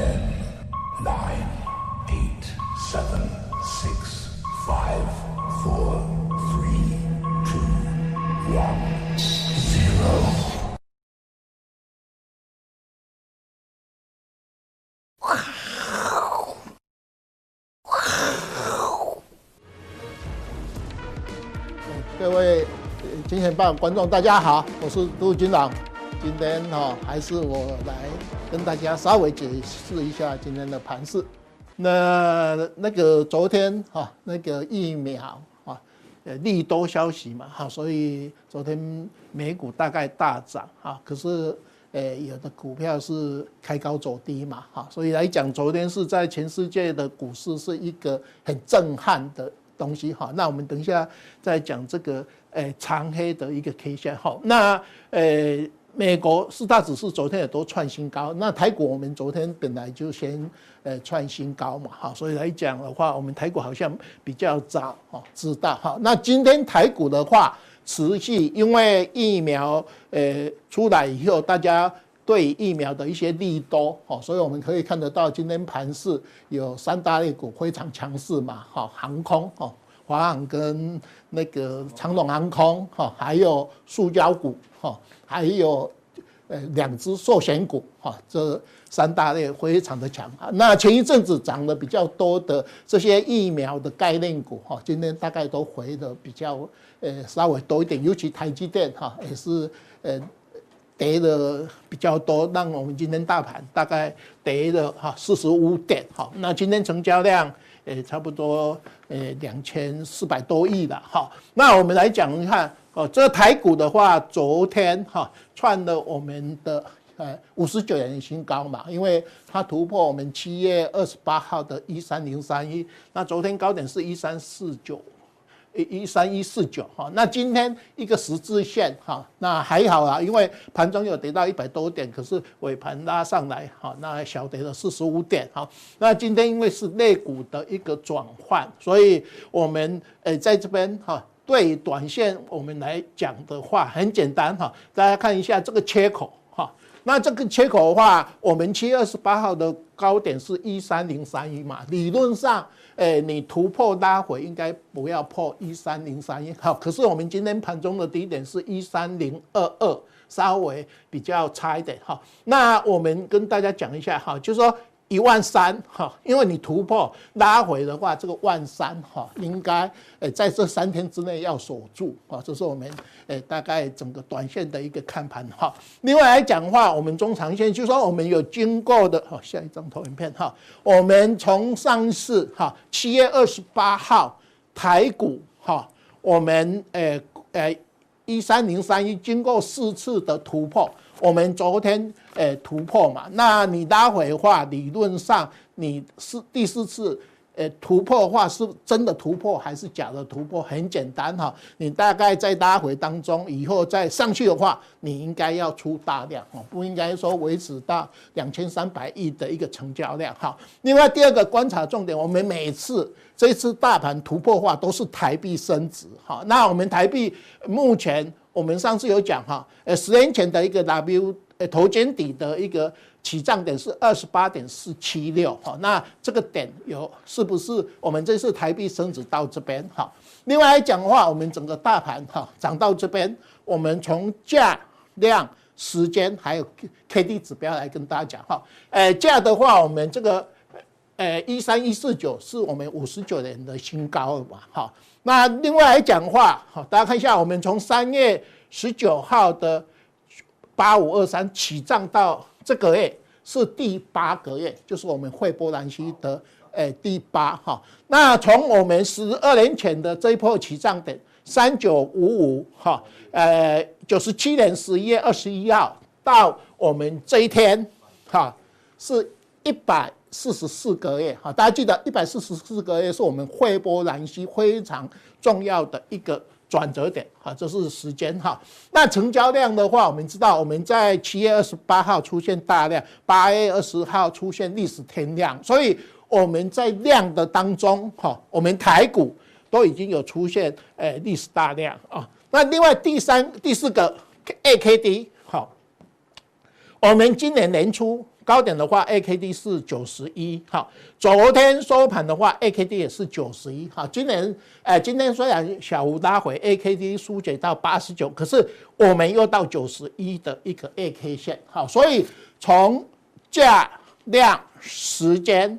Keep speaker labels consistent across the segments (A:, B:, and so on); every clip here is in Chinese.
A: Ten, nine, eight, seven, six, five, four, three, two, one, zero.
B: 各位呃金钱豹观众，大家好，我是杜金朗。今天哈还是我来跟大家稍微解释一下今天的盘势。那那个昨天哈那个疫苗啊呃利多消息嘛哈，所以昨天美股大概大涨哈，可是呃有的股票是开高走低嘛哈，所以来讲昨天是在全世界的股市是一个很震撼的东西哈。那我们等一下再讲这个呃长黑的一个 K 线哈。那诶。美国四大指数昨天也都创新高，那台股我们昨天本来就先呃创新高嘛，哈，所以来讲的话，我们台股好像比较早哈知道哈。那今天台股的话，持续因为疫苗呃出来以后，大家对疫苗的一些利多哈，所以我们可以看得到今天盘势有三大类股非常强势嘛，哈，航空哈，华航跟那个长荣航空哈，还有塑胶股哈。还有，呃，两只寿险股哈，这三大类非常的强啊。那前一阵子涨得比较多的这些疫苗的概念股哈，今天大概都回的比较呃稍微多一点，尤其台积电哈也是呃跌的比较多，让我们今天大盘大概跌了哈四十五点哈。那今天成交量呃差不多呃两千四百多亿了哈。那我们来讲一看。哦，这台股的话，昨天哈创了我们的呃五十九年新高嘛，因为它突破我们七月二十八号的一三零三一，那昨天高点是一三四九，一一三一四九哈，那今天一个十字线哈，那还好啊，因为盘中有跌到一百多点，可是尾盘拉上来哈，那小跌了四十五点哈，那今天因为是类股的一个转换，所以我们诶在这边哈。对短线我们来讲的话，很简单哈，大家看一下这个缺口哈。那这个缺口的话，我们七月二十八号的高点是一三零三一嘛，理论上，诶，你突破拉回应该不要破一三零三一。好，可是我们今天盘中的低点是一三零二二，稍微比较差一点哈。那我们跟大家讲一下哈，就是说。一万三哈，因为你突破拉回的话，这个万三哈，应该诶在这三天之内要守住啊，这是我们诶大概整个短线的一个看盘哈。另外来讲的话，我们中长线就是说我们有经过的哈，下一张投影片哈，我们从上市哈七月二十八号台股哈，我们诶诶一三零三一经过四次的突破。我们昨天诶突破嘛，那你拉回的话，理论上你是第四次诶突破的话，是真的突破还是假的突破？很简单哈，你大概在拉回当中以后再上去的话，你应该要出大量哦，不应该说维持到两千三百亿的一个成交量哈。另外第二个观察重点，我们每次这次大盘突破的话，都是台币升值哈。那我们台币目前。我们上次有讲哈，呃，十年前的一个 W 呃头肩底的一个起涨点是二十八点四七六哈，那这个点有是不是我们这次台币升值到这边哈？另外来讲的话，我们整个大盘哈涨到这边，我们从价量、时间还有 K D 指标来跟大家讲哈，呃，价的话，我们这个呃一三一四九是我们五十九年的新高了嘛哈。那另外来讲的话，好，大家看一下，我们从三月十九号的八五二三起涨到这个月是第八个月，就是我们惠波兰西的诶第八哈。那从我们十二年前的这一波起涨点三九五五哈，呃九十七年十一月二十一号到我们这一天哈，是一百。四十四个月，哈，大家记得一百四十四个月是我们汇波那契非常重要的一个转折点，哈，这是时间，哈。那成交量的话，我们知道我们在七月二十八号出现大量，八月二十号出现历史天量，所以我们在量的当中，哈，我们台股都已经有出现诶历史大量啊。那另外第三、第四个 AKD，好，我们今年年初。高点的话，AKD 是九十一，好，昨天收盘的话，AKD 也是九十一，好，今年，哎，今天虽然小幅拉回，AKD 疏解到八十九，可是我们又到九十一的一个 AK 线，好，所以从价量时间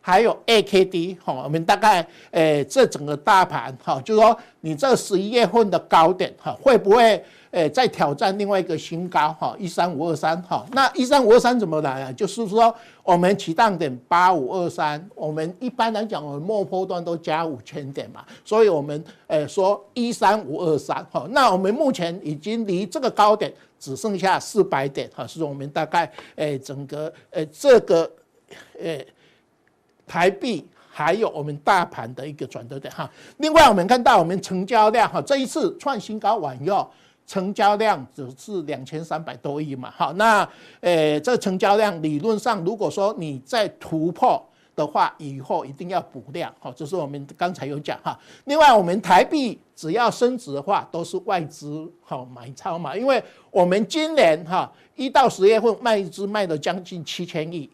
B: 还有 AKD，好，我们大概，哎，这整个大盘，哈，就是说你这十一月份的高点，哈，会不会？诶，在挑战另外一个新高哈，一三五二三哈，那一三五二三怎么来啊？就是说我们起涨点八五二三，我们一般来讲，我们末波段都加五千点嘛，所以我们诶说一三五二三哈，那我们目前已经离这个高点只剩下四百点哈，是我们大概诶整个诶这个诶台币还有我们大盘的一个转折点哈。另外我们看到我们成交量哈，这一次创新高完以后。成交量只是两千三百多亿嘛，好，那诶，这成交量理论上，如果说你再突破的话，以后一定要补量，好，这是我们刚才有讲哈。另外，我们台币只要升值的话，都是外资好买超嘛，因为我们今年哈一到十月份卖一支卖了将近七千亿。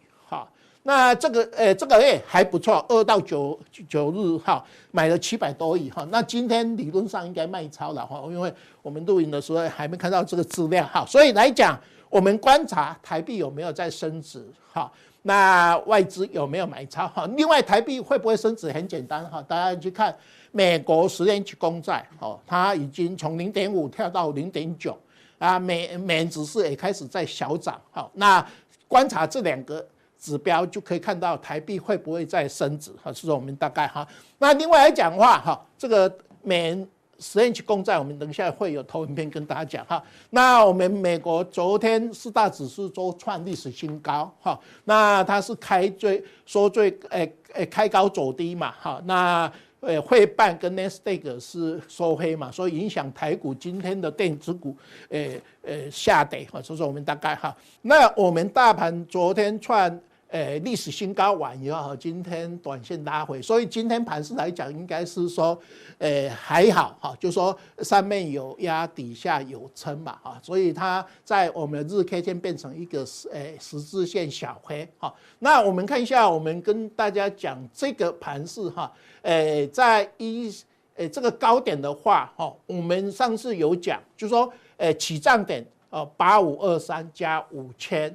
B: 那这个呃，这个月还不错，二到九九日哈，买了七百多亿哈。那今天理论上应该卖超了哈，因为我们录影的时候还没看到这个资料哈。所以来讲，我们观察台币有没有在升值哈，那外资有没有买超哈？另外，台币会不会升值？很简单哈，大家去看美国十年期公债哦，它已经从零点五跳到零点九啊，美美元指数也开始在小涨哈。那观察这两个。指标就可以看到台币会不会再升值哈，是说我们大概哈。那另外来讲的话哈，这个美元十年期公债，我们等一下会有投影片跟大家讲哈。那我们美国昨天四大指数都创历史新高哈，那它是开最说最诶诶开高走低嘛哈，那呃汇办跟 nestegg 是收黑嘛，所以影响台股今天的电子股诶呃下跌哈，所以说我们大概哈，那我们大盘昨天创。诶，历史新高完以后，今天短线拉回，所以今天盘势来讲，应该是说，诶还好哈，就说上面有压，底下有撑嘛哈，所以它在我们的日 K 线变成一个诶十字线小黑哈。那我们看一下，我们跟大家讲这个盘势哈，诶在一诶这个高点的话哈，我们上次有讲，就说诶起涨点呃八五二三加五千。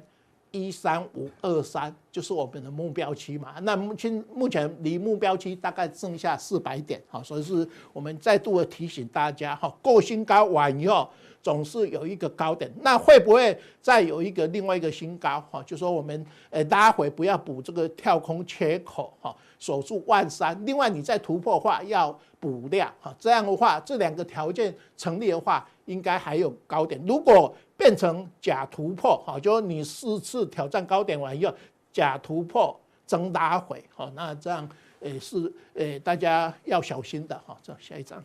B: 一三五二三就是我们的目标区嘛，那目前目前离目标区大概剩下四百点，好，所以是我们再度的提醒大家，哈，过新高完以后总是有一个高点，那会不会再有一个另外一个新高？哈，就说我们呃拉回不要补这个跳空缺口，哈，守住万三，另外你再突破话要补量，哈，这样的话这两个条件成立的话，应该还有高点，如果。变成假突破，哈，就你四次挑战高点完以后，假突破真拉回，哈，那这样诶是诶大家要小心的，哈。这下一张，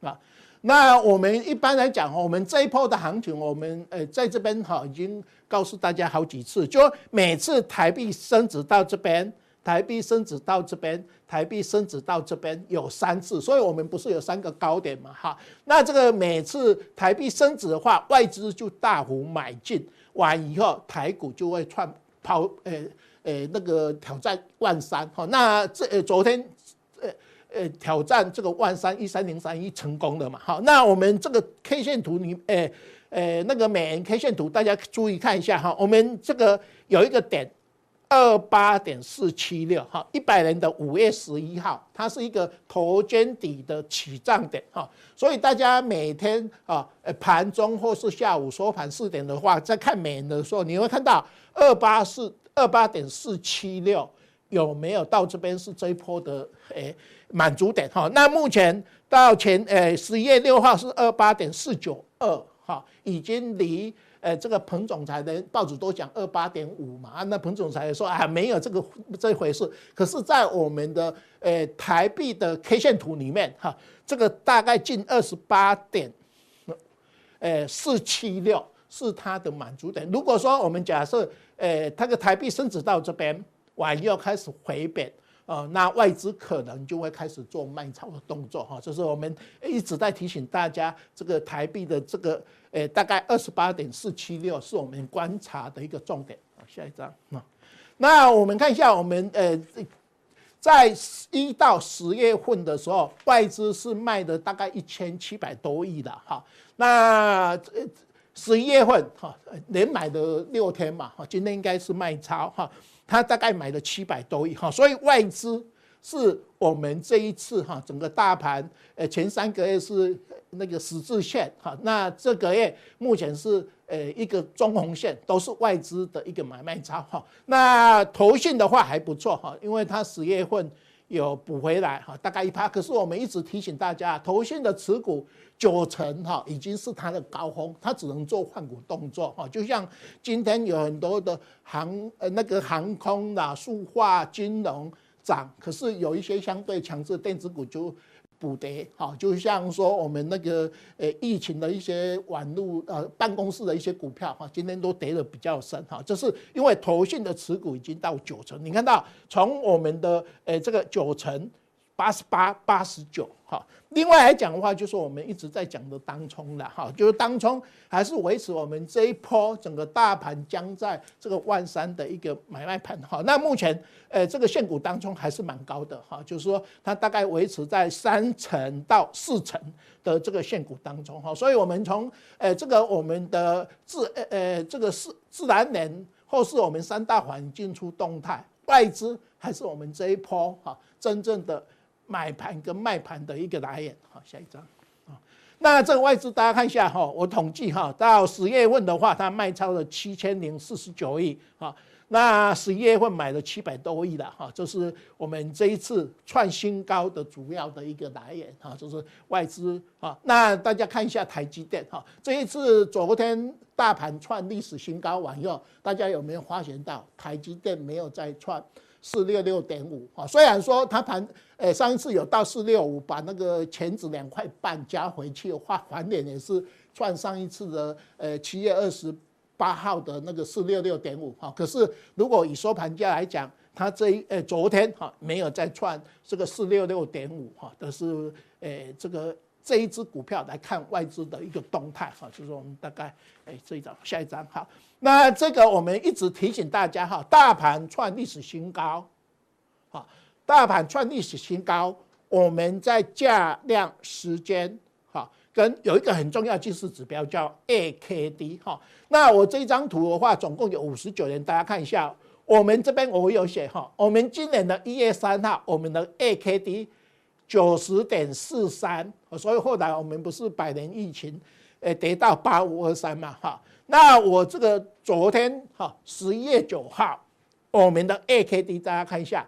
B: 啊，那我们一般来讲，我们这一波的行情，我们呃在这边哈已经告诉大家好几次，就每次台币升值到这边。台币升值到这边，台币升值到这边有三次，所以我们不是有三个高点嘛？哈，那这个每次台币升值的话，外资就大幅买进完以后，台股就会创抛，呃呃那个挑战万三，哈，那这呃昨天呃呃挑战这个万三一三零三一成功了嘛？好，那我们这个 K 线图你呃呃那个美元 K 线图大家注意看一下哈，我们这个有一个点。二八点四七六哈，一百年的五月十一号，它是一个头肩底的起涨点哈，所以大家每天啊，盘中或是下午收盘四点的话，在看美元的时候，你会看到二八四二八点四七六有没有到这边是这一波的诶满足点哈？那目前到前诶十一月六号是二八点四九二哈，已经离。呃，这个彭总裁的报纸都讲二八点五嘛，那彭总裁说啊，没有这个这回事。可是，在我们的呃台币的 K 线图里面哈，这个大概近二十八点，呃四七六是它的满足点。如果说我们假设呃它的台币升值到这边，完又开始回贬。哦，那外资可能就会开始做卖超的动作哈，这是我们一直在提醒大家，这个台币的这个诶大概二十八点四七六是我们观察的一个重点。下一张啊，那我们看一下，我们呃，在一到十月份的时候，外资是卖的大概一千七百多亿的哈。那十一月份哈，连买的六天嘛哈，今天应该是卖超哈，他大概买了七百多亿哈，所以外资是我们这一次哈，整个大盘呃前三个月是那个十字线哈，那这个月目前是。呃，一个中红线都是外资的一个买卖超哈。那投信的话还不错哈，因为它十月份有补回来哈，大概一趴。可是我们一直提醒大家，投信的持股九成哈已经是它的高峰，它只能做换股动作哈。就像今天有很多的航呃那个航空啦、塑化、金融涨，可是有一些相对强势的电子股就。补跌，好，就像说我们那个呃疫情的一些网络呃办公室的一些股票哈，今天都跌的比较深哈，这是因为投信的持股已经到九成，你看到从我们的呃这个九成。八十八、八十九，哈。另外来讲的话，就是我们一直在讲的当冲了，哈，就是当冲还是维持我们这一波整个大盘将在这个万三的一个买卖盘，哈。那目前，呃，这个现股当冲还是蛮高的，哈，就是说它大概维持在三成到四成的这个现股当中，哈。所以我们从，呃，这个我们的自，呃，这个是自然人或是我们三大环境出动态，外资还是我们这一波，哈，真正的。买盘跟卖盘的一个来源，好，下一张啊。那这个外资大家看一下哈，我统计哈，到十月份的话，它卖超了七千零四十九亿啊。那十一月份买了七百多亿的哈，这是我们这一次创新高的主要的一个来源哈，就是外资啊。那大家看一下台积电哈，这一次昨天大盘创历史新高完以后，大家有没有发现到台积电没有再创？四六六点五啊，虽然说它盘，诶上一次有到四六五，把那个权值两块半加回去的话，还点也是创上一次的，呃七月二十八号的那个四六六点五哈。可是如果以收盘价来讲，它这一诶昨天哈没有再创这个四六六点五哈，都是诶这个这一只股票来看外资的一个动态哈，就是我们大概诶这一张下一张哈。那这个我们一直提醒大家哈，大盘创历史新高，好，大盘创历史新高，我们在价量时间哈，跟有一个很重要技术指标叫 AKD 哈。那我这张图的话，总共有五十九年，大家看一下，我们这边我有写哈，我们今年的一月三号，我们的 AKD 九十点四三，所以后来我们不是百年疫情，诶，跌到八五二三嘛哈。那我这个昨天哈十一月九号，我们的 AKD 大家看一下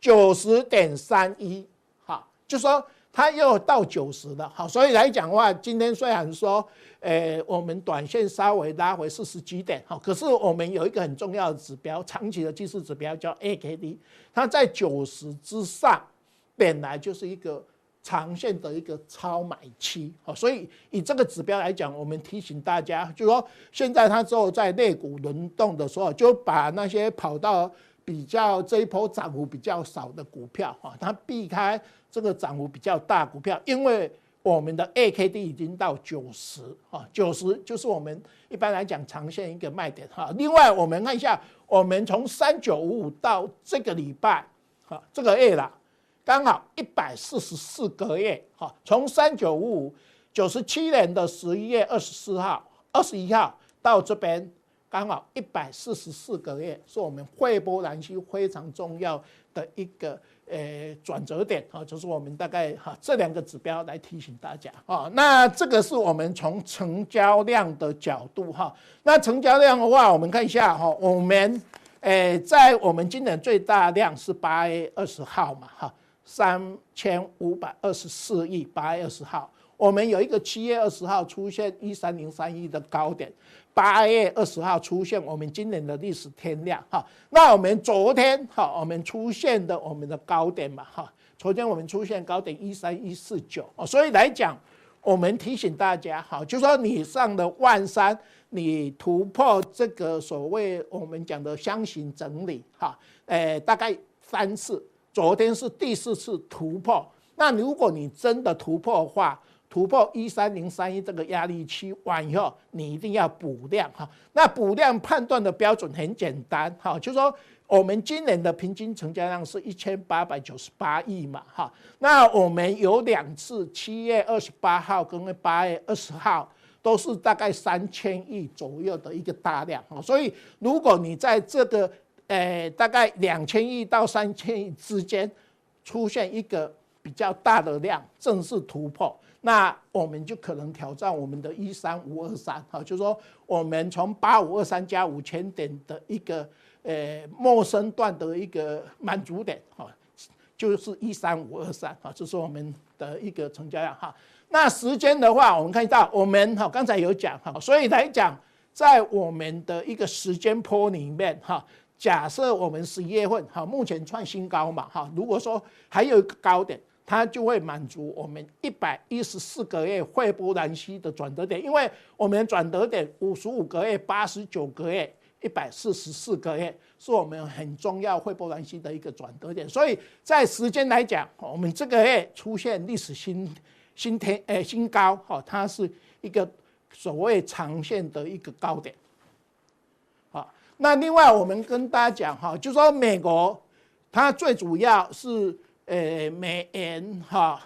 B: 九十点三一，哈，就说它又到九十了，好，所以来讲的话，今天虽然说，呃，我们短线稍微拉回四十几点，哈，可是我们有一个很重要的指标，长期的技术指标叫 AKD，它在九十之上，本来就是一个。长线的一个超买期，所以以这个指标来讲，我们提醒大家，就是说现在它之后在类股轮动的时候，就把那些跑到比较这一波涨幅比较少的股票，哈，它避开这个涨幅比较大股票，因为我们的 AKD 已经到九十，哈，九十就是我们一般来讲长线一个卖点，哈。另外我们看一下，我们从三九五五到这个礼拜，哈，这个月了。刚好一百四十四个月，哈，从三九五五九十七年的十一月二十四号、二十一号到这边，刚好一百四十四个月，是我们斐波那契非常重要的一个呃转折点，哈，就是我们大概哈这两个指标来提醒大家，啊，那这个是我们从成交量的角度，哈，那成交量的话，我们看一下，哈，我们诶在我们今年最大量是八月二十号嘛，哈。三千五百二十四亿，八月二十号，我们有一个七月二十号出现一三零三亿的高点，八月二十号出现我们今年的历史天量哈。那我们昨天哈，我们出现的我们的高点嘛哈，昨天我们出现高点一三一四九，所以来讲，我们提醒大家哈，就说你上的万三，你突破这个所谓我们讲的箱型整理哈，诶，大概三次。昨天是第四次突破，那如果你真的突破的话，突破一三零三一这个压力区完以后，你一定要补量哈。那补量判断的标准很简单哈，就是说我们今年的平均成交量是一千八百九十八亿嘛哈。那我们有两次，七月二十八号跟八月二十号都是大概三千亿左右的一个大量哈。所以如果你在这个呃大概两千亿到三千亿之间出现一个比较大的量，正式突破。那我们就可能挑战我们的一三五二三，哈，就是说我们从八五二三加五千点的一个呃陌生段的一个满足点，哈，就是一三五二三，哈，这是我们的一个成交量，哈。那时间的话，我们看到我们哈刚才有讲，哈，所以来讲，在我们的一个时间波里面，哈，假设我们十一月份，哈，目前创新高嘛，哈，如果说还有一个高点。它就会满足我们一百一十四个月斐波那契的转折点，因为我们转折点五十五个月、八十九个月、一百四十四个月是我们很重要斐波那契的一个转折点，所以在时间来讲，我们这个月出现历史新新天诶新高，哈，它是一个所谓长线的一个高点。那另外我们跟大家讲哈，就说美国它最主要是。呃，美元哈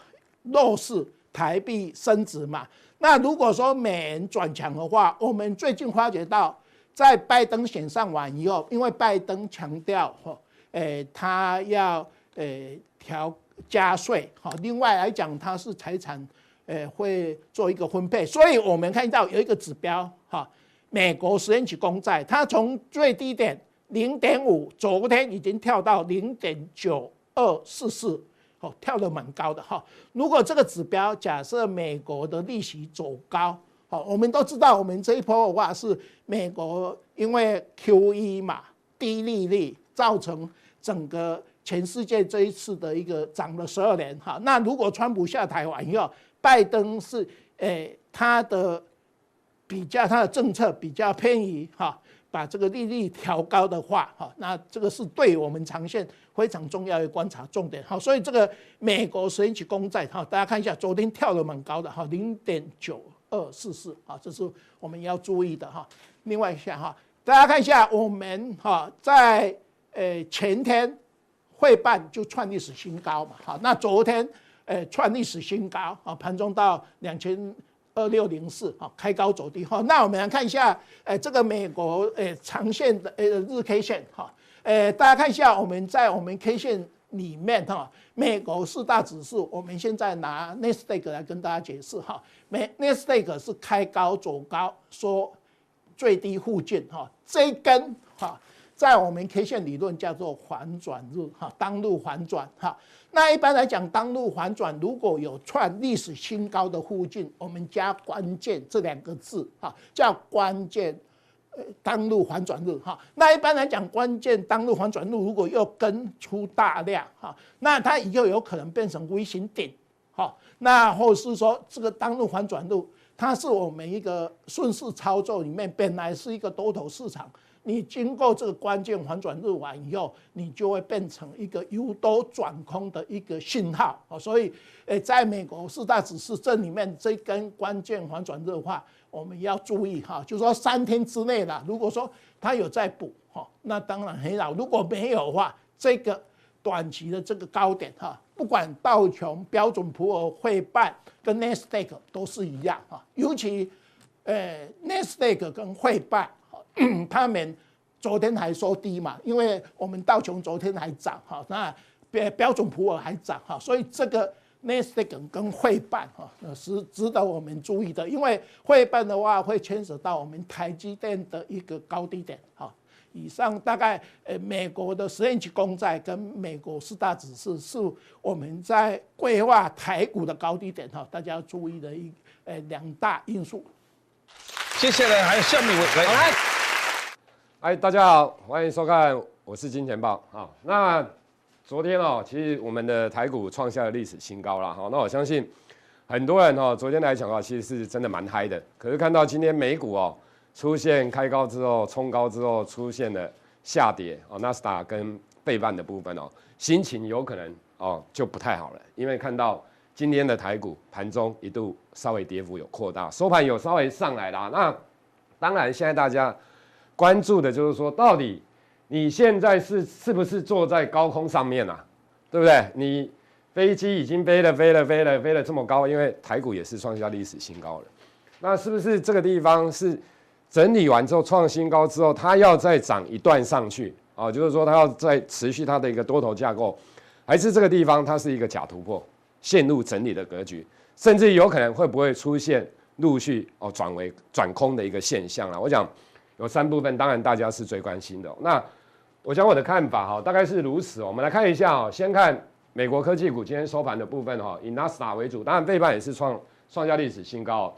B: 弱势，台币升值嘛。那如果说美元转强的话，我们最近发觉到，在拜登选上完以后，因为拜登强调哈，呃，他要呃调加税哈。另外来讲，他是财产呃会做一个分配，所以我们看到有一个指标哈，美国十年期公债，它从最低点零点五，昨天已经跳到零点九。二四四，哦，跳得蛮高的哈。如果这个指标假设美国的利息走高，好，我们都知道，我们这一波的话是美国因为 QE 嘛，低利率造成整个全世界这一次的一个涨了十二年哈。那如果川普下台完以后，拜登是诶他的比较它的政策比较偏移哈。把这个利率调高的话，哈，那这个是对我们长线非常重要的观察重点，好，所以这个美国十年期公债，哈，大家看一下，昨天跳得蛮高的，哈，零点九二四四，啊，这是我们要注意的，哈。另外一下，哈，大家看一下，我们哈在呃前天会办就创历史新高嘛，好，那昨天呃创历史新高，啊，盘中到两千。二六零四，好，开高走低，哈，那我们来看一下，诶，这个美国诶长线的诶日 K 线，哈，诶，大家看一下，我们在我们 K 线里面，哈，美国四大指数，我们现在拿纳斯达克来跟大家解释，哈，美纳斯达克是开高走高，说最低附近，哈，这一根，哈。在我们 K 线理论叫做反转日哈，当日反转哈。那一般来讲，当路反转如果有创历史新高的附近，我们加关键这两个字哈，叫关键呃当路反转日哈。那一般来讲，关键当路反转日如果又跟出大量哈，那它以后有可能变成微型顶哈。那或是说这个当路反转日，它是我们一个顺势操作里面本来是一个多头市场。你经过这个关键反转日完以后，你就会变成一个由多转空的一个信号啊，所以，诶，在美国四大指数这里面，这根关键反转日的话，我们要注意哈，就是说三天之内啦，如果说它有在补哈，那当然很好；如果没有的话，这个短期的这个高点哈，不管道琼、标准普尔、费半跟纳斯达克都是一样哈，尤其，诶，纳斯达克跟费半。他们昨天还说低嘛，因为我们道琼昨天还涨哈，那标标准普尔还涨哈，所以这个纳斯达克跟费半哈是值得我们注意的，因为汇办的话会牵扯到我们台积电的一个高低点哈。以上大概呃美国的十年期公债跟美国四大指数是我们在规划台股的高低点哈，大家要注意的一呃两大因素。
C: 接下来还有下面一位来。嗨，大家好，欢迎收看，我是金钱豹啊。那昨天哦，其实我们的台股创下了历史新高了哈。那我相信很多人哦，昨天来讲的话，其实是真的蛮嗨的。可是看到今天美股哦，出现开高之后冲高之后出现了下跌哦，纳斯达跟背半的部分哦，心情有可能哦就不太好了，因为看到今天的台股盘中一度稍微跌幅有扩大，收盘有稍微上来了。那当然，现在大家关注的就是说，到底你现在是是不是坐在高空上面啊？对不对？你飞机已经飞了飞了飞了飞了这么高，因为台股也是创下历史新高了。那是不是这个地方是整理完之后创新高之后，它要再涨一段上去啊？就是说它要再持续它的一个多头架构，还是这个地方它是一个假突破？陷入整理的格局，甚至有可能会不会出现陆续哦转为转空的一个现象啊？我讲有三部分，当然大家是最关心的。那我讲我的看法哈，大概是如此。我们来看一下哦，先看美国科技股今天收盘的部分哈，以纳斯达为主，当然费半也是创创下历史新高。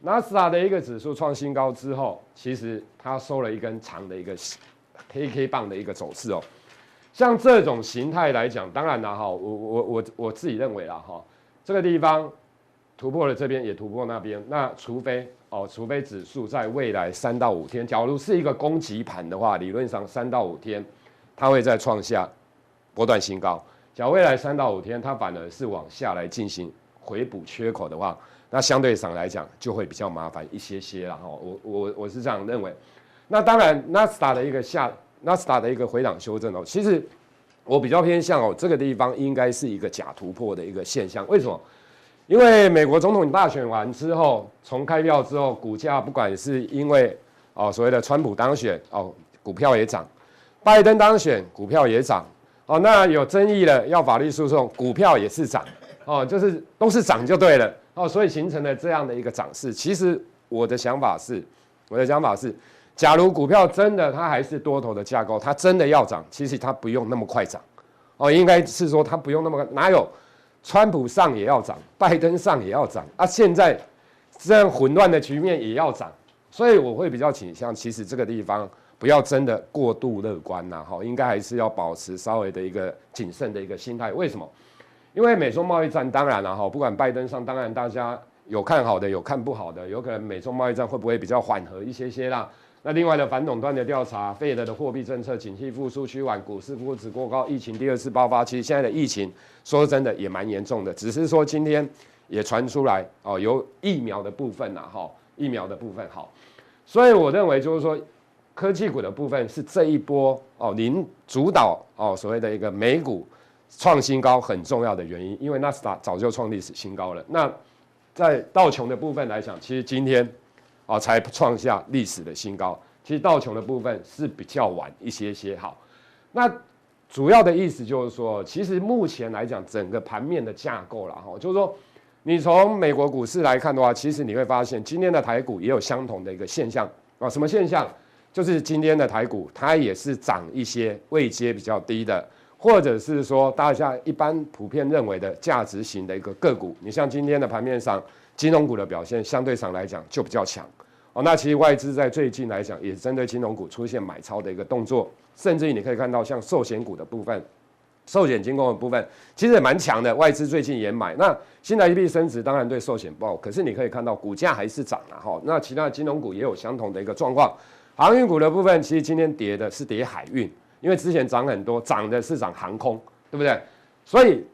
C: 纳斯达的一个指数创新高之后，其实它收了一根长的一个黑 K 棒的一个走势哦。像这种形态来讲，当然了哈，我我我我自己认为啦哈，这个地方突破了这边，也突破那边，那除非哦，除非指数在未来三到五天，假如是一个攻击盘的话，理论上三到五天它会再创下波段新高。假如未来三到五天它反而是往下来进行回补缺口的话，那相对上来讲就会比较麻烦一些些了哈。我我我是这样认为。那当然，纳斯达的一个下。纳斯达的一个回档修正哦，其实我比较偏向哦，这个地方应该是一个假突破的一个现象。为什么？因为美国总统大选完之后，从开票之后，股价不管是因为哦所谓的川普当选哦，股票也涨；拜登当选，股票也涨。哦，那有争议了要法律诉讼，股票也是涨。哦，就是都是涨就对了。哦，所以形成了这样的一个涨势。其实我的想法是，我的想法是。假如股票真的它还是多头的架构，它真的要涨，其实它不用那么快涨，哦，应该是说它不用那么快，哪有川普上也要涨，拜登上也要涨啊？现在这样混乱的局面也要涨，所以我会比较倾向，其实这个地方不要真的过度乐观呐，哈，应该还是要保持稍微的一个谨慎的一个心态。为什么？因为美中贸易战当然了哈，不管拜登上，当然大家有看好的，有看不好的，有可能美中贸易战会不会比较缓和一些些啦？那另外的反垄断的调查，Fed 的货币政策，景气复苏趋缓，股市估值过高，疫情第二次爆发，其实现在的疫情说真的也蛮严重的，只是说今天也传出来哦，有疫苗的部分呐，哈，疫苗的部分好，所以我认为就是说科技股的部分是这一波哦，您主导哦，所谓的一个美股创新高很重要的原因，因为纳斯达早就创历史新高了。那在道琼的部分来讲，其实今天。啊，才创下历史的新高。其实道琼的部分是比较晚一些些。好，那主要的意思就是说，其实目前来讲，整个盘面的架构了哈，就是说，你从美国股市来看的话，其实你会发现，今天的台股也有相同的一个现象啊。什么现象？就是今天的台股它也是涨一些位阶比较低的，或者是说大家一般普遍认为的价值型的一个个股。你像今天的盘面上。金融股的表现相对上来讲就比较强哦。那其实外资在最近来讲，也针对金融股出现买超的一个动作，甚至于你可以看到像寿险股的部分，寿险金控的部分其实也蛮强的，外资最近也买。那新台币升值当然对寿险不好，可是你可以看到股价还是涨了哈。那其他金融股也有相同的一个状况。航运股的部分其实今天跌的是跌海运，因为之前涨很多，涨的是涨航空，对不对？所以。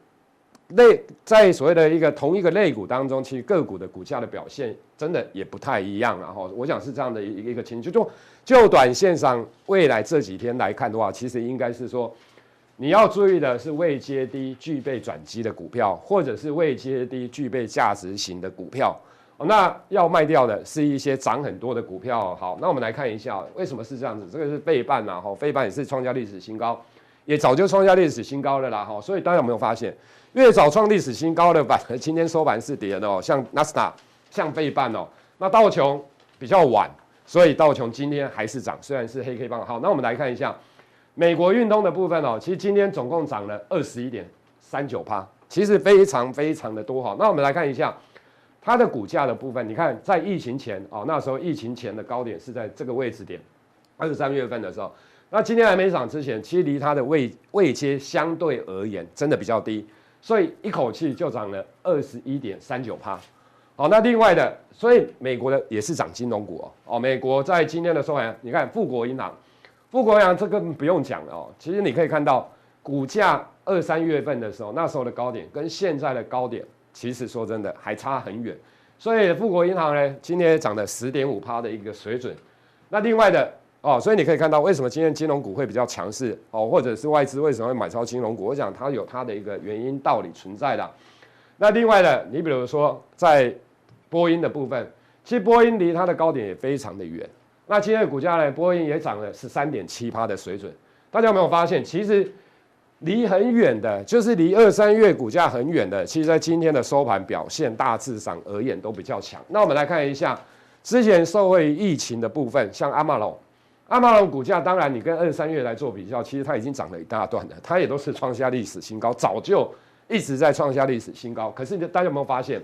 C: 类在所谓的一个同一个类股当中，其实个股的股价的表现真的也不太一样。然后我想是这样的一一个情况，就就短线上未来这几天来看的话，其实应该是说你要注意的是未接低、具备转机的股票，或者是未接低、具备价值型的股票。那要卖掉的是一些涨很多的股票。好，那我们来看一下为什么是这样子。这个是费半呐，哈，费半也是创下历史新高，也早就创下历史新高了啦，哈。所以大家有没有发现？越早创历史新高的板，今天收盘是跌的哦，像纳斯达，像费半哦，那道琼比较晚，所以道琼今天还是涨，虽然是黑 K 棒。好，那我们来看一下美国运通的部分哦，其实今天总共涨了二十一点三九趴，其实非常非常的多哈。那我们来看一下它的股价的部分，你看在疫情前哦，那时候疫情前的高点是在这个位置点，二三月份的时候，那今天还没涨之前，其实离它的位位阶相对而言真的比较低。所以一口气就涨了二十一点三九趴，好，那另外的，所以美国的也是涨金融股哦，哦，美国在今天的收盘，你看富国银行，富国银行这个不用讲了哦，其实你可以看到股价二三月份的时候，那时候的高点跟现在的高点其实说真的还差很远。所以富国银行呢，今天涨了十点五趴的一个水准。那另外的哦，所以你可以看到为什么今天金融股会比较强势哦，或者是外资为什么会买超金融股？我想它有它的一个原因道理存在的。那另外的，你比如说在波音的部分，其实波音离它的高点也非常的远。那今天的股价呢，波音也涨了十三点七趴的水准。大家有没有发现，其实离很远的，就是离二三月股价很远的，其实在今天的收盘表现大致上而言都比较强。那我们来看一下之前受惠疫情的部分，像阿玛龙，阿玛龙股价当然你跟二三月来做比较，其实它已经涨了一大段了，它也都是创下历史新高，早就一直在创下历史新高。可是大家有没有发现，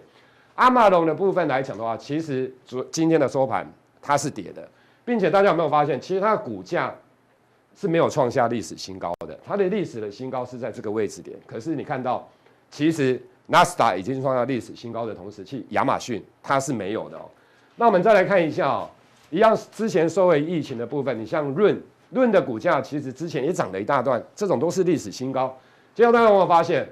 C: 阿玛龙的部分来讲的话，其实昨今天的收盘它是跌的，并且大家有没有发现，其实它的股价。是没有创下历史新高的，它的历史的新高是在这个位置点。可是你看到，其实纳斯达已经创下历史新高的同时，去亚马逊它是没有的哦。那我们再来看一下哦，一样之前受惠疫情的部分，你像润润的股价，其实之前也涨了一大段，这种都是历史新高。结果大家有没有发现，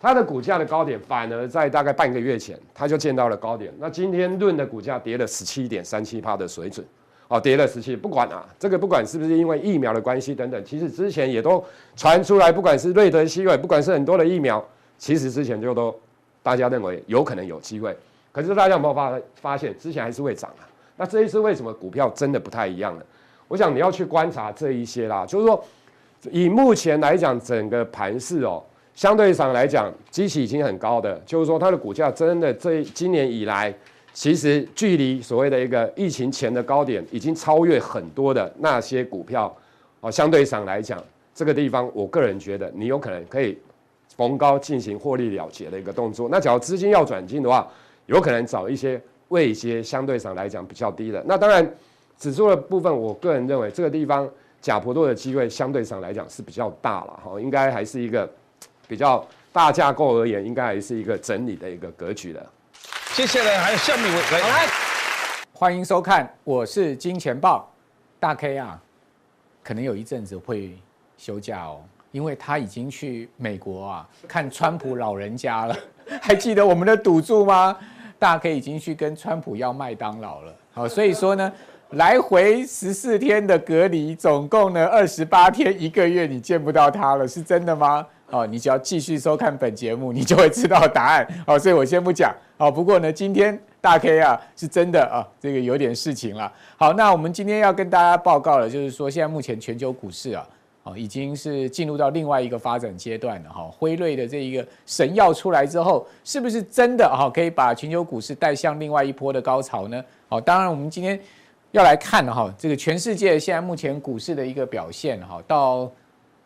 C: 它的股价的高点反而在大概半个月前，它就见到了高点。那今天润的股价跌了十七点三七趴的水准。哦，跌了十七，不管啊，这个不管是不是因为疫苗的关系等等，其实之前也都传出来，不管是瑞德西韦，不管是很多的疫苗，其实之前就都大家认为有可能有机会，可是大家有没有发发现，之前还是会涨啊？那这一次为什么股票真的不太一样呢？我想你要去观察这一些啦，就是说以目前来讲，整个盘势哦，相对上来讲，机器已经很高的，就是说它的股价真的这今年以来。其实距离所谓的一个疫情前的高点已经超越很多的那些股票，哦，相对上来讲，这个地方我个人觉得你有可能可以逢高进行获利了结的一个动作。那假如资金要转进的话，有可能找一些位阶相对上来讲比较低的。那当然，指数的部分，我个人认为这个地方假波多的机会相对上来讲是比较大了哈，应该还是一个比较大架构而言，应该还是一个整理的一个格局的。
D: 接下来还有下面一位来，好来，欢迎收看，我是金钱豹大 K 啊，可能有一阵子会休假哦，因为他已经去美国啊看川普老人家了，还记得我们的赌注吗？大 K 已经去跟川普要麦当劳了，好，所以说呢，来回十四天的隔离，总共呢二十八天，一个月你见不到他了，是真的吗？哦，你只要继续收看本节目，你就会知道答案。好，所以我先不讲。好，不过呢，今天大 K 啊是真的啊，这个有点事情了。好，那我们今天要跟大家报告的，就是说现在目前全球股市啊，哦，已经是进入到另外一个发展阶段了。哈，辉瑞的这一个神药出来之后，是不是真的哈可以把全球股市带向另外一波的高潮呢？好，当然我们今天要来看哈，这个全世界现在目前股市的一个表现哈，到。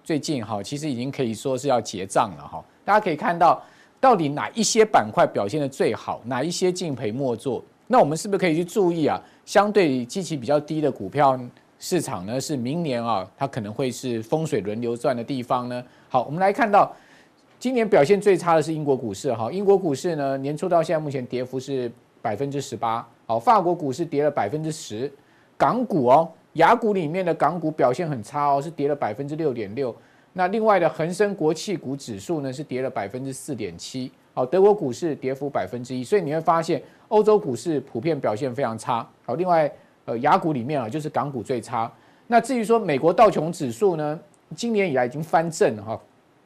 D: 最近哈，其实已经可以说是要结账了哈。大家可以看到，到底哪一些板块表现得最好，哪一些敬陪末座？那我们是不是可以去注意啊？相对基期比较低的股票市场呢，是明年啊，它可能会是风水轮流转的地方呢。好，我们来看到今年表现最差的是英国股市哈。英国股市呢，年初到现在目前跌幅是百分之十八。好，法国股市跌了百分之十，港股哦。亚股里面的港股表现很差哦，是跌了百分之六点六。那另外的恒生国企股指数呢，是跌了百分之四点七。好，德国股市跌幅百分之一。所以你会发现，欧洲股市普遍表现非常差。好，另外呃亚股里面啊，就是港股最差。那至于说美国道琼指数呢，今年以来已经翻正哈，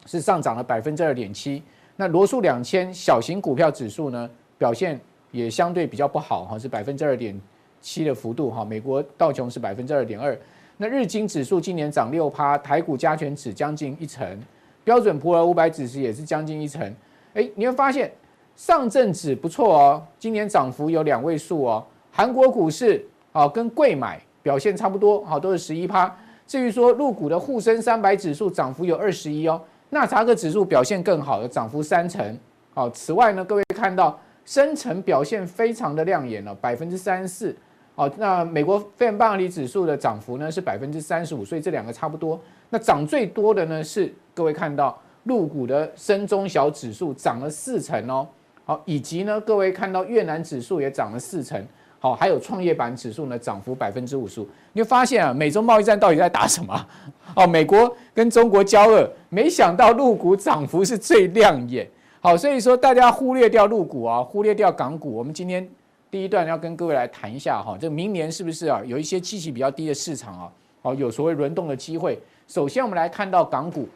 D: 是上涨了百分之二点七。那罗素两千小型股票指数呢，表现也相对比较不好哈，是百分之二点。七的幅度哈，美国道琼是百分之二点二，那日经指数今年涨六趴，台股加权指将近一成，标准普尔五百指数也是将近一成，哎，你会发现上证指不错哦，今年涨幅有两位数哦，韩国股市啊跟贵买表现差不多，好都是十一趴，至于说入股的沪深三百指数涨幅有二十一哦，纳查克指数表现更好的涨幅三成，好，此外呢，各位看到深成表现非常的亮眼了，百分之三十四。好，那美国费城半导体指数的涨幅呢是百分之三十五，所以这两个差不多。那涨最多的呢是各位看到陆股的深中小指数涨了四成哦。好，以及呢各位看到越南指数也涨了四成。好，还有创业板指数呢涨幅百分之五十五。你会发现啊，美中贸易战到底在打什么？哦，美国跟中国交恶，没想到陆股涨幅是最亮眼。好，所以说大家忽略掉陆股啊，忽略掉港股。我们今天第一段要跟各位来谈一下哈，这明年是不是啊有一些气息比较低的市场啊，好有所谓轮动的机会。首先我们来看到港股，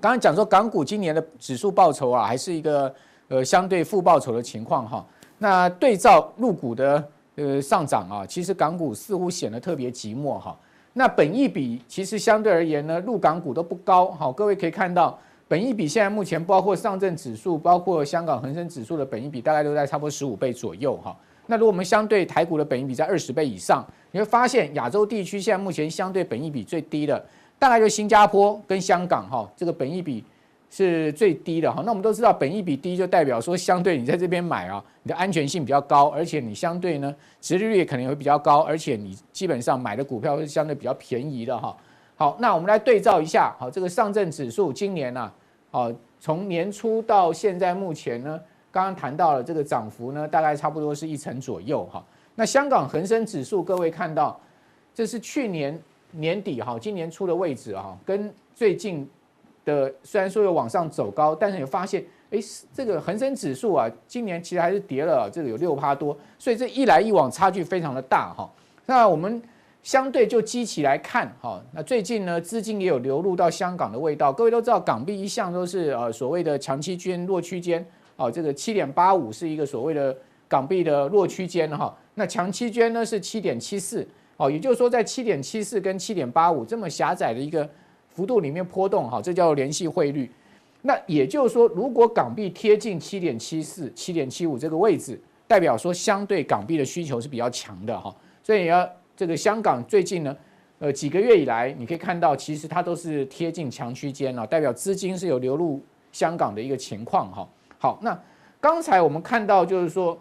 D: 刚刚讲说港股今年的指数报酬啊，还是一个呃相对负报酬的情况哈。那对照入股的呃上涨啊，其实港股似乎显得特别寂寞哈。那本益比其实相对而言呢，入港股都不高。好，各位可以看到，本益比现在目前包括上证指数、包括香港恒生指数的本益比，大概都在差不多十五倍左右哈。那如果我们相对台股的本益比在二十倍以上，你会发现亚洲地区现在目前相对本益比最低的，大概就新加坡跟香港哈，这个本益比。是最低的哈，那我们都知道，本益比低就代表说，相对你在这边买啊，你的安全性比较高，而且你相对呢，殖利率也可能会比较高，而且你基本上买的股票是相对比较便宜的哈。好，那我们来对照一下，好，这个上证指数今年呢，好，从年初到现在目前呢，刚刚谈到了这个涨幅呢，大概差不多是一成左右哈。那香港恒生指数，各位看到，这是去年年底哈，今年初的位置哈，跟最近。的虽然说有往上走高，但是你发现，哎，这个恒生指数啊，今年其实还是跌了，这个有六趴多，所以这一来一往差距非常的大哈。那我们相对就基期来看哈，那最近呢，资金也有流入到香港的味道。各位都知道，港币一向都是呃所谓的强期均弱区间，哦，这个七点八五是一个所谓的港币的弱区间哈。那强期均呢是七点七四，哦，也就是说在七点七四跟七点八五这么狭窄的一个。幅度里面波动，哈，这叫做联系汇率。那也就是说，如果港币贴近七点七四、七点七五这个位置，代表说相对港币的需求是比较强的，哈。所以要这个香港最近呢，呃，几个月以来，你可以看到，其实它都是贴近强区间了，代表资金是有流入香港的一个情况，哈。好，那刚才我们看到就是说，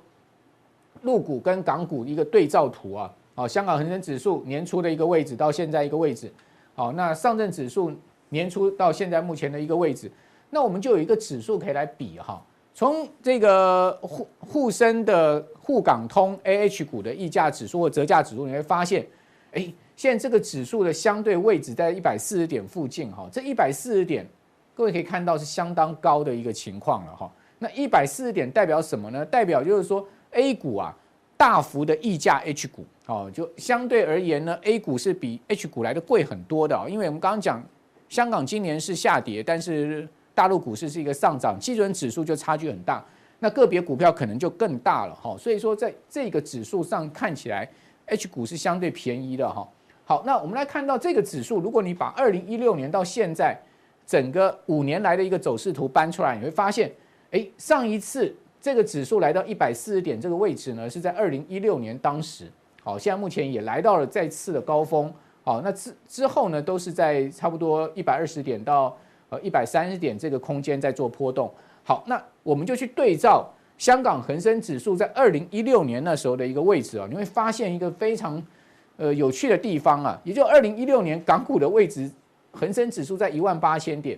D: 陆股跟港股一个对照图啊，啊，香港恒生指数年初的一个位置到现在一个位置。好，那上证指数年初到现在目前的一个位置，那我们就有一个指数可以来比哈。从这个沪沪深的沪港通 AH 股的溢价指数或折价指数，你会发现，哎，现在这个指数的相对位置在一百四十点附近哈。这一百四十点，各位可以看到是相当高的一个情况了哈。那一百四十点代表什么呢？代表就是说 A 股啊。大幅的溢价 H 股，哦，就相对而言呢，A 股是比 H 股来的贵很多的，因为我们刚刚讲，香港今年是下跌，但是大陆股市是一个上涨，基准指数就差距很大，那个别股票可能就更大了，哈，所以说在这个指数上看起来，H 股是相对便宜的，哈。好，那我们来看到这个指数，如果你把二零一六年到现在整个五年来的一个走势图搬出来，你会发现，哎，上一次。这个指数来到一百四十点这个位置呢，是在二零一六年当时，好，现在目前也来到了再次的高峰，好，那之之后呢，都是在差不多一百二十点到呃一百三十点这个空间在做波动，好，那我们就去对照香港恒生指数在二零一六年那时候的一个位置啊，你会发现一个非常呃有趣的地方啊，也就二零一六年港股的位置，恒生指数在一万八千点，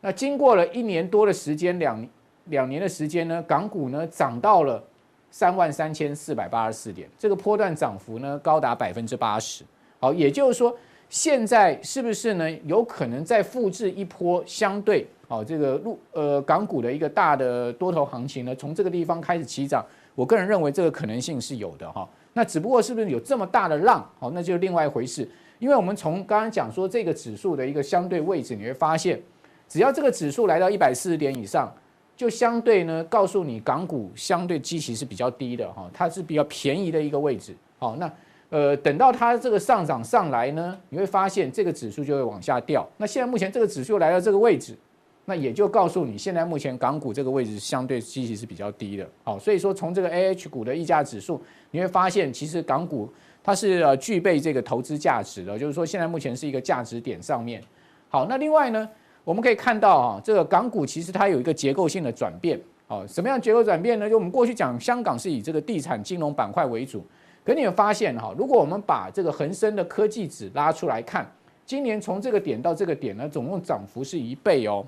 D: 那经过了一年多的时间，两。两年的时间呢，港股呢涨到了三万三千四百八十四点，这个波段涨幅呢高达百分之八十。好，也就是说，现在是不是呢有可能再复制一波相对好这个陆呃港股的一个大的多头行情呢？从这个地方开始起涨，我个人认为这个可能性是有的哈。那只不过是不是有这么大的浪？好，那就另外一回事。因为我们从刚刚讲说这个指数的一个相对位置，你会发现，只要这个指数来到一百四十点以上。就相对呢，告诉你港股相对基期是比较低的哈，它是比较便宜的一个位置。好，那呃等到它这个上涨上来呢，你会发现这个指数就会往下掉。那现在目前这个指数来到这个位置，那也就告诉你现在目前港股这个位置相对基期是比较低的。好，所以说从这个 AH 股的溢价指数，你会发现其实港股它是呃具备这个投资价值的，就是说现在目前是一个价值点上面。好，那另外呢？我们可以看到啊，这个港股其实它有一个结构性的转变。哦，什么样结构转变呢？就我们过去讲，香港是以这个地产金融板块为主。可你有发现哈，如果我们把这个恒生的科技指拉出来看，今年从这个点到这个点呢，总共涨幅是一倍哦。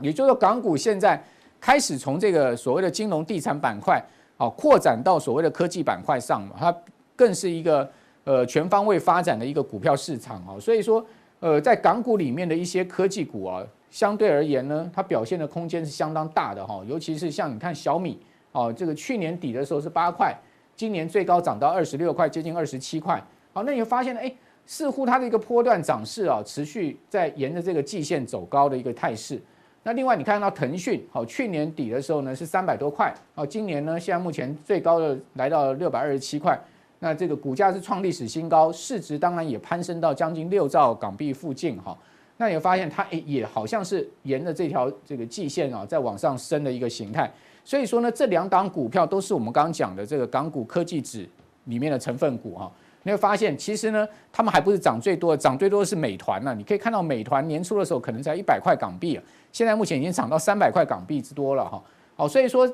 D: 也就是说，港股现在开始从这个所谓的金融地产板块，哦，扩展到所谓的科技板块上，它更是一个呃全方位发展的一个股票市场哦。所以说。呃，在港股里面的一些科技股啊，相对而言呢，它表现的空间是相当大的哈，尤其是像你看小米哦，这个去年底的时候是八块，今年最高涨到二十六块，接近二十七块。好，那你会发现哎，似乎它的一个波段涨势啊，持续在沿着这个季线走高的一个态势。那另外你看到腾讯，好，去年底的时候呢是三百多块，好，今年呢现在目前最高的来到了六百二十七块，那这个股价是创历史新高，市值当然也攀升到将近六兆港币附近哈。那你会发现它诶也好像是沿着这条这个季线啊在往上升的一个形态，所以说呢这两档股票都是我们刚刚讲的这个港股科技指里面的成分股哈。你会发现其实呢他们还不是涨最多的，涨最多的是美团呐，你可以看到美团年初的时候可能才一百块港币啊。现在目前已经涨到三百块港币之多了哈，好，所以说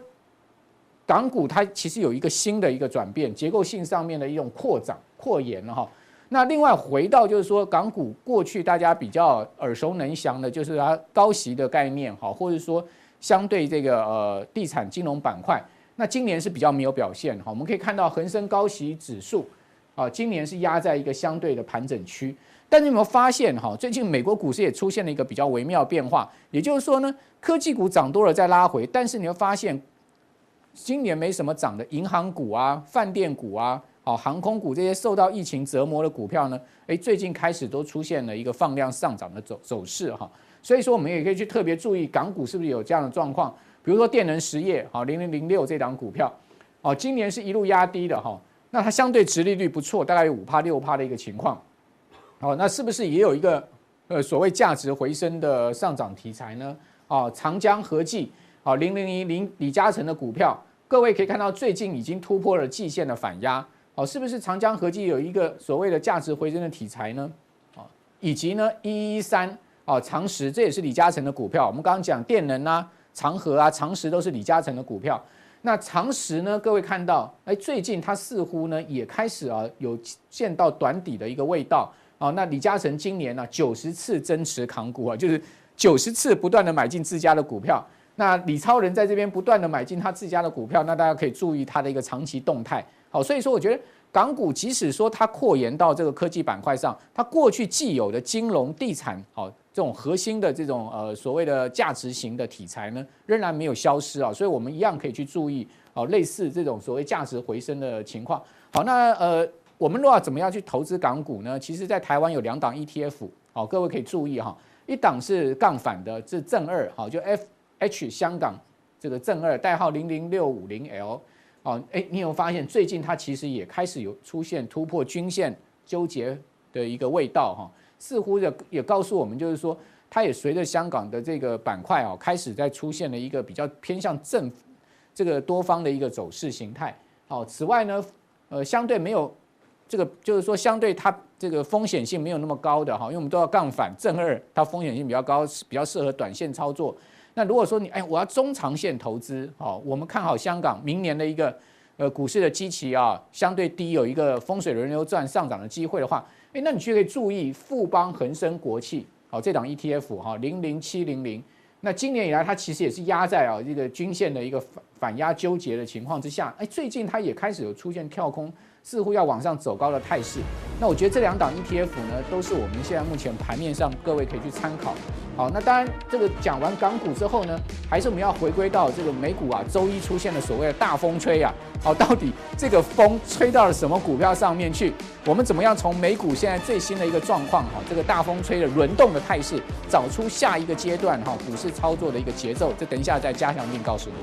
D: 港股它其实有一个新的一个转变，结构性上面的一种扩展、扩延了哈。那另外回到就是说港股过去大家比较耳熟能详的，就是它高息的概念哈，或者说相对这个呃地产金融板块，那今年是比较没有表现哈。我们可以看到恒生高息指数啊，今年是压在一个相对的盘整区。但你有没有发现哈？最近美国股市也出现了一个比较微妙变化，也就是说呢，科技股涨多了再拉回，但是你会发现，今年没什么涨的银行股啊、饭店股啊、好航空股这些受到疫情折磨的股票呢，诶，最近开始都出现了一个放量上涨的走走势哈。所以说，我们也可以去特别注意港股是不是有这样的状况，比如说电能实业好零零零六这档股票，哦，今年是一路压低的哈，那它相对殖利率不错，大概有五趴六趴的一个情况。哦，那是不是也有一个呃所谓价值回升的上涨题材呢？哦，长江和记，啊零零一零李嘉诚的股票，各位可以看到最近已经突破了季线的反压，哦，是不是长江和记有一个所谓的价值回升的题材呢？哦，以及呢一一三啊长实，这也是李嘉诚的股票，我们刚刚讲电能啊、长和啊、长实都是李嘉诚的股票，那长实呢，各位看到，哎，最近它似乎呢也开始啊有见到短底的一个味道。哦，那李嘉诚今年呢九十次增持扛股啊，就是九十次不断的买进自家的股票。那李超人在这边不断的买进他自家的股票，那大家可以注意他的一个长期动态。好，所以说我觉得港股即使说它扩延到这个科技板块上，它过去既有的金融、地产，好这种核心的这种呃所谓的价值型的题材呢，仍然没有消失啊。所以我们一样可以去注意哦，类似这种所谓价值回升的情况。好，那呃。我们若要怎么样去投资港股呢？其实，在台湾有两档 ETF，好，各位可以注意哈。一档是杠反的，是正二，好，就 FH 香港这个正二，代号零零六五零 L，哦，哎，你有发现最近它其实也开始有出现突破均线纠结的一个味道哈？似乎也也告诉我们，就是说它也随着香港的这个板块啊，开始在出现了一个比较偏向正这个多方的一个走势形态。好，此外呢，呃，相对没有。这个就是说，相对它这个风险性没有那么高的哈，因为我们都要杠反正二，它风险性比较高，比较适合短线操作。那如果说你哎，我要中长线投资，好，我们看好香港明年的一个呃股市的基期啊，相对低，有一个风水轮流转上涨的机会的话，哎，那你就可以注意富邦恒生国企，好，这档 ETF 哈，零零七零零。那今年以来，它其实也是压在啊这个均线的一个反反压纠结的情况之下，哎，最近它也开始有出现跳空。似乎要往上走高的态势，那我觉得这两档 ETF 呢，都是我们现在目前盘面上各位可以去参考。好，那当然这个讲完港股之后呢，还是我们要回归到这个美股啊，周一出现了所谓的大风吹啊，好，到底这个风吹到了什么股票上面去？我们怎么样从美股现在最新的一个状况哈，这个大风吹的轮动的态势，找出下一个阶段哈股市操作的一个节奏？这等一下再加强錠告诉你。